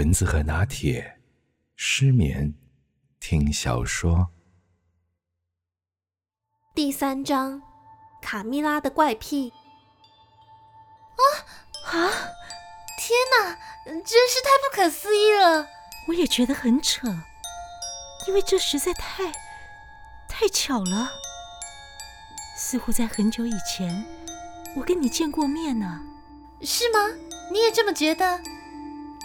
蚊子和拿铁，失眠听小说。第三章，卡蜜拉的怪癖。啊啊！天哪，真是太不可思议了！我也觉得很扯，因为这实在太太巧了。似乎在很久以前，我跟你见过面呢。是吗？你也这么觉得？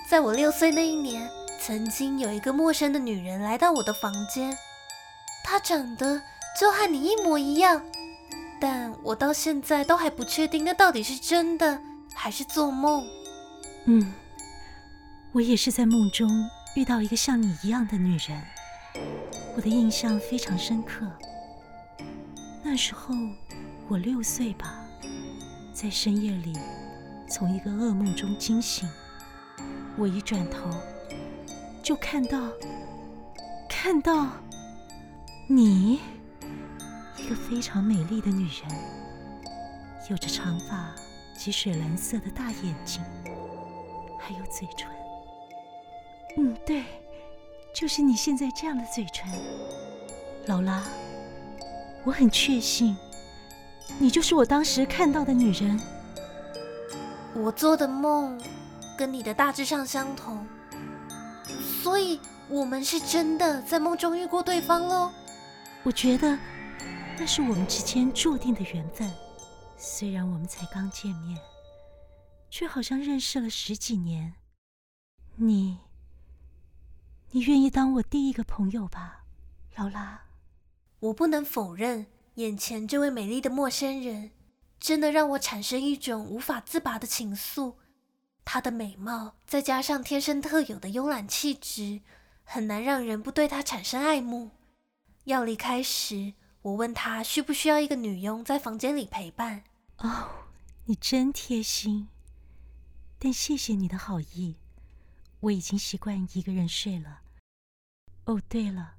在我六岁那一年，曾经有一个陌生的女人来到我的房间，她长得就和你一模一样，但我到现在都还不确定那到底是真的还是做梦。嗯，我也是在梦中遇到一个像你一样的女人，我的印象非常深刻。那时候我六岁吧，在深夜里从一个噩梦中惊醒。我一转头，就看到，看到你，一个非常美丽的女人，有着长发及水蓝色的大眼睛，还有嘴唇。嗯，对，就是你现在这样的嘴唇，劳拉，我很确信，你就是我当时看到的女人。我做的梦。跟你的大致上相同，所以我们是真的在梦中遇过对方喽。我觉得那是我们之间注定的缘分，虽然我们才刚见面，却好像认识了十几年。你，你愿意当我第一个朋友吧，劳拉？我不能否认，眼前这位美丽的陌生人，真的让我产生一种无法自拔的情愫。她的美貌，再加上天生特有的慵懒气质，很难让人不对她产生爱慕。要离开时，我问她需不需要一个女佣在房间里陪伴。哦，你真贴心，但谢谢你的好意，我已经习惯一个人睡了。哦，对了，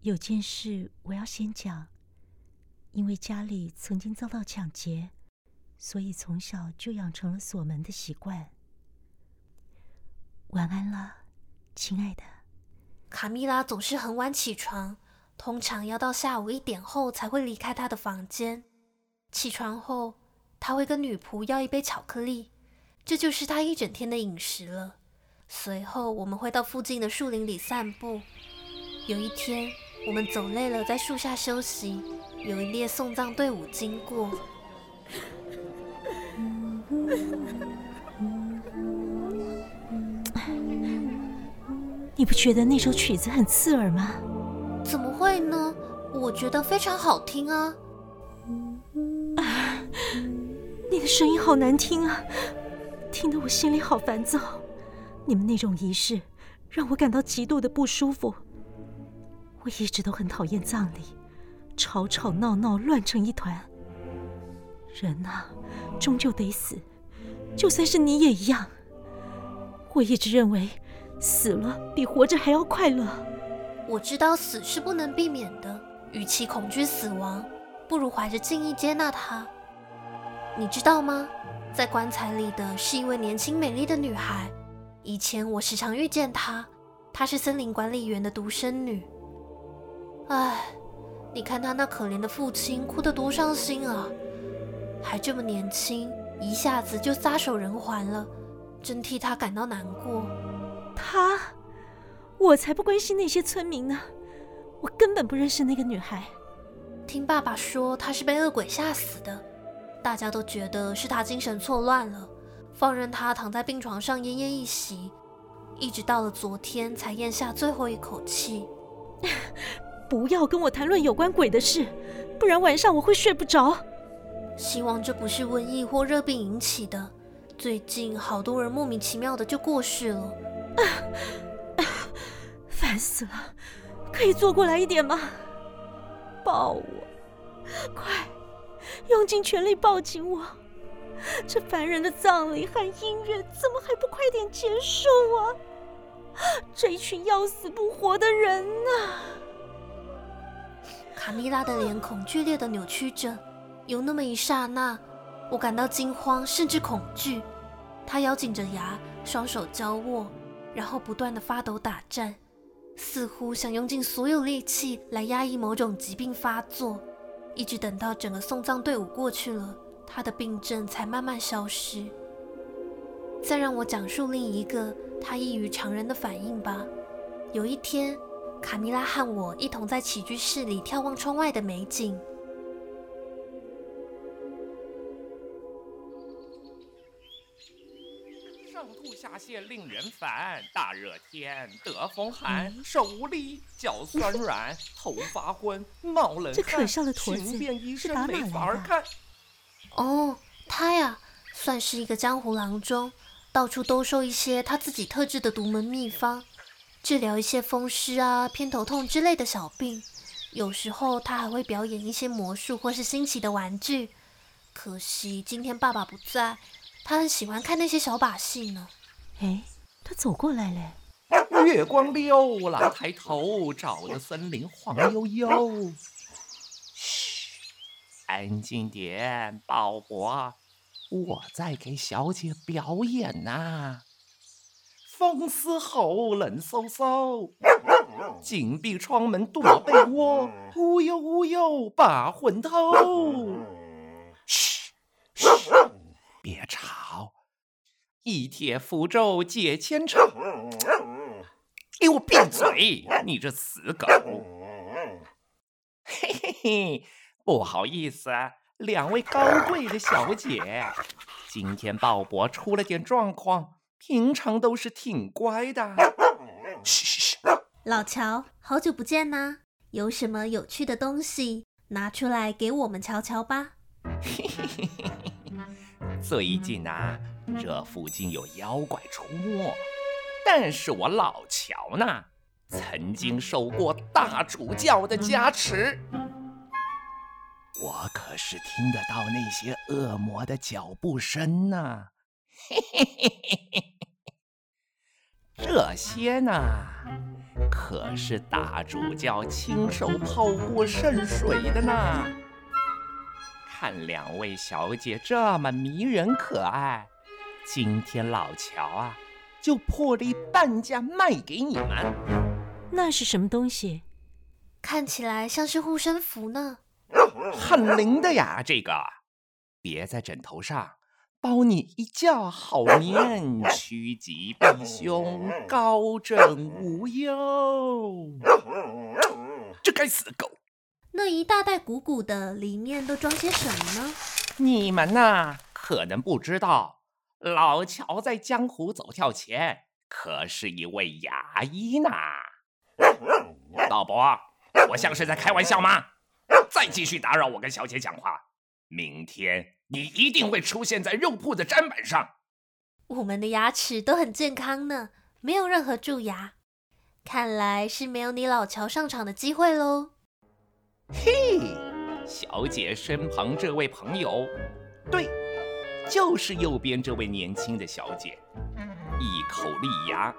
有件事我要先讲，因为家里曾经遭到抢劫。所以从小就养成了锁门的习惯。晚安了，亲爱的。卡蜜拉总是很晚起床，通常要到下午一点后才会离开她的房间。起床后，她会跟女仆要一杯巧克力，这就是她一整天的饮食了。随后，我们会到附近的树林里散步。有一天，我们走累了，在树下休息，有一列送葬队伍经过。你不觉得那首曲子很刺耳吗？怎么会呢？我觉得非常好听啊！啊，你的声音好难听啊，听得我心里好烦躁。你们那种仪式让我感到极度的不舒服。我一直都很讨厌葬礼，吵吵闹闹，乱成一团。人呐，终究得死。就算是你也一样，我一直认为死了比活着还要快乐。我知道死是不能避免的，与其恐惧死亡，不如怀着敬意接纳它。你知道吗？在棺材里的是一位年轻美丽的女孩。以前我时常遇见她，她是森林管理员的独生女。唉，你看她那可怜的父亲哭得多伤心啊，还这么年轻。一下子就撒手人寰了，真替他感到难过。他，我才不关心那些村民呢，我根本不认识那个女孩。听爸爸说，她是被恶鬼吓死的，大家都觉得是她精神错乱了，放任她躺在病床上奄奄一息，一直到了昨天才咽下最后一口气。不要跟我谈论有关鬼的事，不然晚上我会睡不着。希望这不是瘟疫或热病引起的。最近好多人莫名其妙的就过世了，烦死了！可以坐过来一点吗？抱我，快，用尽全力抱紧我！这烦人的葬礼和音乐怎么还不快点结束啊？这一群要死不活的人啊！卡蜜拉的脸孔剧烈的扭曲着。有那么一刹那，我感到惊慌，甚至恐惧。他咬紧着牙，双手交握，然后不断的发抖打颤，似乎想用尽所有力气来压抑某种疾病发作，一直等到整个送葬队伍过去了，他的病症才慢慢消失。再让我讲述另一个他异于常人的反应吧。有一天，卡蜜拉和我一同在起居室里眺望窗外的美景。上吐下泻令人烦，大热天得风寒，手无力，脚酸软，头发昏，冒冷汗。这可笑的驼子是打哪没法儿看。哦，他呀，算是一个江湖郎中，到处兜售一些他自己特制的独门秘方。治疗一些风湿啊、偏头痛之类的小病，有时候他还会表演一些魔术或是新奇的玩具。可惜今天爸爸不在，他很喜欢看那些小把戏呢。哎，他走过来嘞。月光溜了，抬头照得森林晃悠悠。嘘，安静点，鲍勃，我在给小姐表演呢。风嘶吼，冷飕飕，紧闭窗门躲被窝，乌悠乌悠把魂偷。嘘嘘，别吵，一帖符咒解千愁。给我闭嘴，你这死狗！嘿嘿嘿，不好意思，两位高贵的小姐，今天鲍勃出了点状况。平常都是挺乖的。嘘嘘嘘，老乔，好久不见呐！有什么有趣的东西拿出来给我们瞧瞧吧。嘿嘿嘿嘿嘿，最近啊，这附近有妖怪出没，但是我老乔呢，曾经受过大主教的加持，我可是听得到那些恶魔的脚步声呢。嘿嘿嘿嘿嘿。这些呢，可是大主教亲手泡过圣水的呢。看两位小姐这么迷人可爱，今天老乔啊，就破例半价卖给你们。那是什么东西？看起来像是护身符呢。很灵的呀，这个别在枕头上。包你一觉好眠，趋吉避凶，高枕无忧。这该死的狗！那一大袋鼓鼓的，里面都装些什么呢？你们呐，可能不知道，老乔在江湖走跳前可是一位牙医呢。老伯，我像是在开玩笑吗？再继续打扰我跟小姐讲话，明天。你一定会出现在肉铺的砧板上。我们的牙齿都很健康呢，没有任何蛀牙。看来是没有你老乔上场的机会喽。嘿，小姐身旁这位朋友，对，就是右边这位年轻的小姐，一口利牙，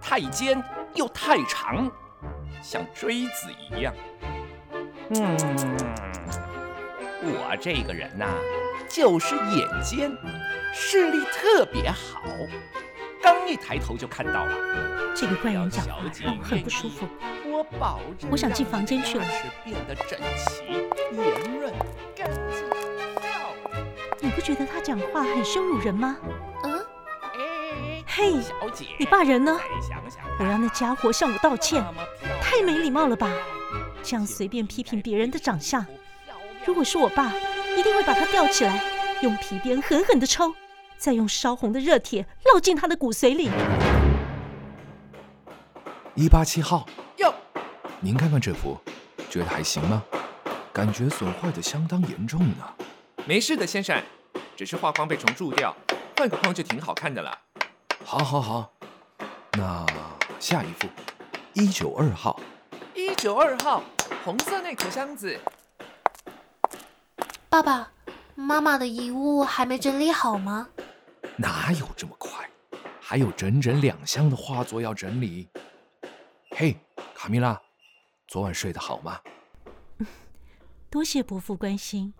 太尖又太长，像锥子一样。嗯。我这个人呐、啊，就是眼尖，视力特别好，刚一抬头就看到了。这个怪人讲话让我很不舒服。我保证，我想进房间去了。是变得整齐、圆润、干净、漂亮。你不觉得他讲话很羞辱人吗？嗯。哎，嘿，小姐，你爸人呢？想想我让那家伙向我道歉，太没礼貌了吧？这样随便批评别人的长相。如果是我爸，一定会把他吊起来，用皮鞭狠狠地抽，再用烧红的热铁烙进他的骨髓里。一八七号，哟，您看看这幅，觉得还行吗？感觉损坏的相当严重呢。没事的，先生，只是画框被虫蛀掉，换个框就挺好看的了。好，好，好，那下一幅，一九二号。一九二号，红色那口箱子。爸爸，妈妈的遗物还没整理好吗？哪有这么快？还有整整两箱的画作要整理。嘿，卡米拉，昨晚睡得好吗？多谢伯父关心，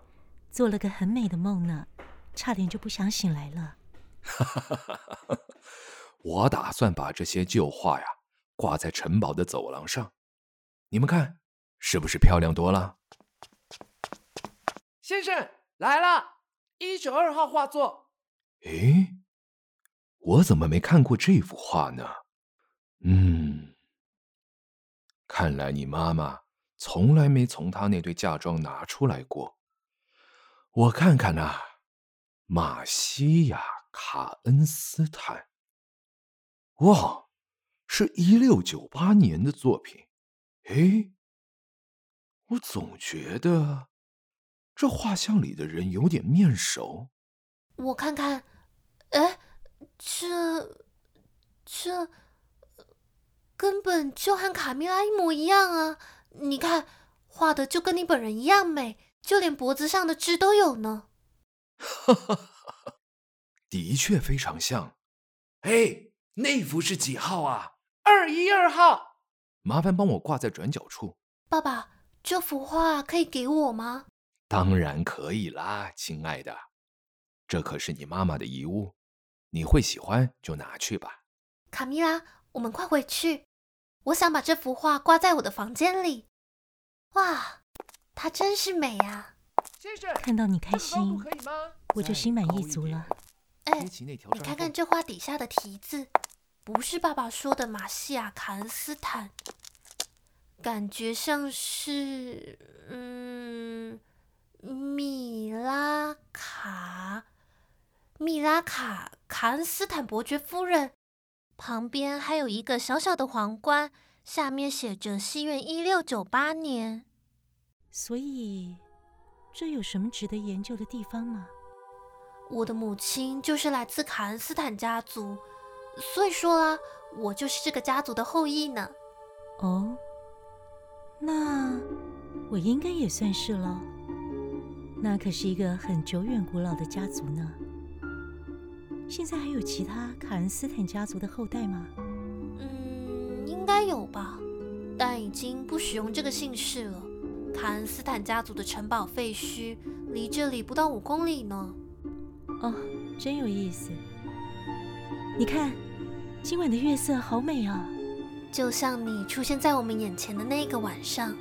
做了个很美的梦呢，差点就不想醒来了。我打算把这些旧画呀挂在城堡的走廊上，你们看，是不是漂亮多了？先生来了，一九二号画作。诶，我怎么没看过这幅画呢？嗯，看来你妈妈从来没从她那堆嫁妆拿出来过。我看看呐，玛西亚·卡恩斯坦。哇，是一六九八年的作品。诶，我总觉得这画像里的人有点面熟。我看看，哎，这这根本就和卡蜜拉一模一样啊！你看，画的就跟你本人一样美，就连脖子上的痣都有呢。哈哈哈，的确非常像。哎。那幅是几号啊？二一二号。麻烦帮我挂在转角处。爸爸，这幅画可以给我吗？当然可以啦，亲爱的。这可是你妈妈的遗物，你会喜欢就拿去吧。卡米拉，我们快回去。我想把这幅画挂在我的房间里。哇，它真是美呀！先生，看到你开心，我就心满意足了。哎，你看看这画底下的题字，不是爸爸说的马西亚·卡恩斯坦，感觉像是嗯，米拉卡，米拉卡·卡恩斯坦伯爵夫人，旁边还有一个小小的皇冠，下面写着“西元一六九八年”。所以，这有什么值得研究的地方吗？我的母亲就是来自卡恩斯坦家族，所以说啊，我就是这个家族的后裔呢。哦，那我应该也算是了。那可是一个很久远古老的家族呢。现在还有其他卡恩斯坦家族的后代吗？嗯，应该有吧，但已经不使用这个姓氏了。卡恩斯坦家族的城堡废墟离这里不到五公里呢。哦，真有意思！你看，今晚的月色好美啊，就像你出现在我们眼前的那个晚上。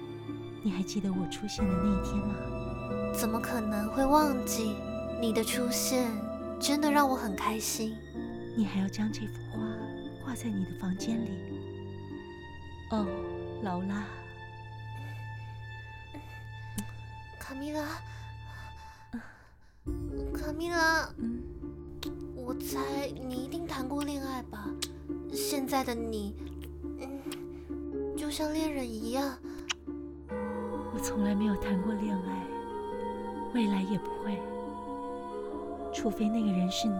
你还记得我出现的那一天吗？怎么可能会忘记？你的出现真的让我很开心。你还要将这幅画挂在你的房间里？哦，劳拉，卡米拉。卡米拉，嗯，我猜你一定谈过恋爱吧？现在的你，嗯，就像恋人一样。我从来没有谈过恋爱，未来也不会，除非那个人是你。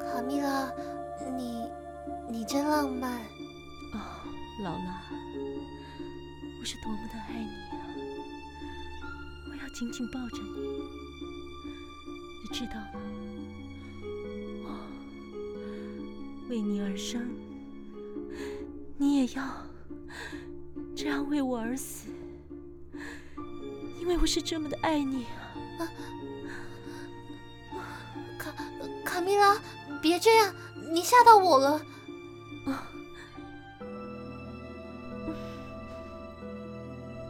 卡蜜拉，你，你真浪漫。哦，劳拉，我是多么的爱你啊！我要紧紧抱着你。你知道吗？我为你而生，你也要这样为我而死，因为我是这么的爱你啊！卡卡蜜拉，别这样，你吓到我了。啊！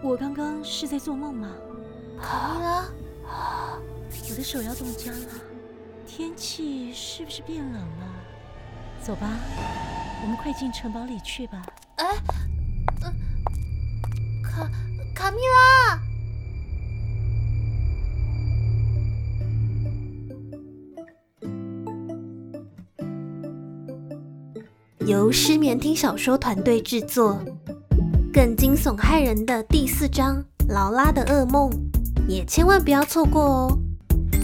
我刚刚是在做梦吗？卡米拉。我的手要冻僵了，天气是不是变冷了？走吧，我们快进城堡里去吧。哎，嗯，卡卡米拉，由失眠听小说团队制作，更惊悚骇人的第四章《劳拉的噩梦》，也千万不要错过哦。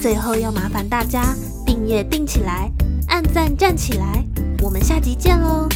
最后要麻烦大家订阅订起来，按赞站起来，我们下集见喽！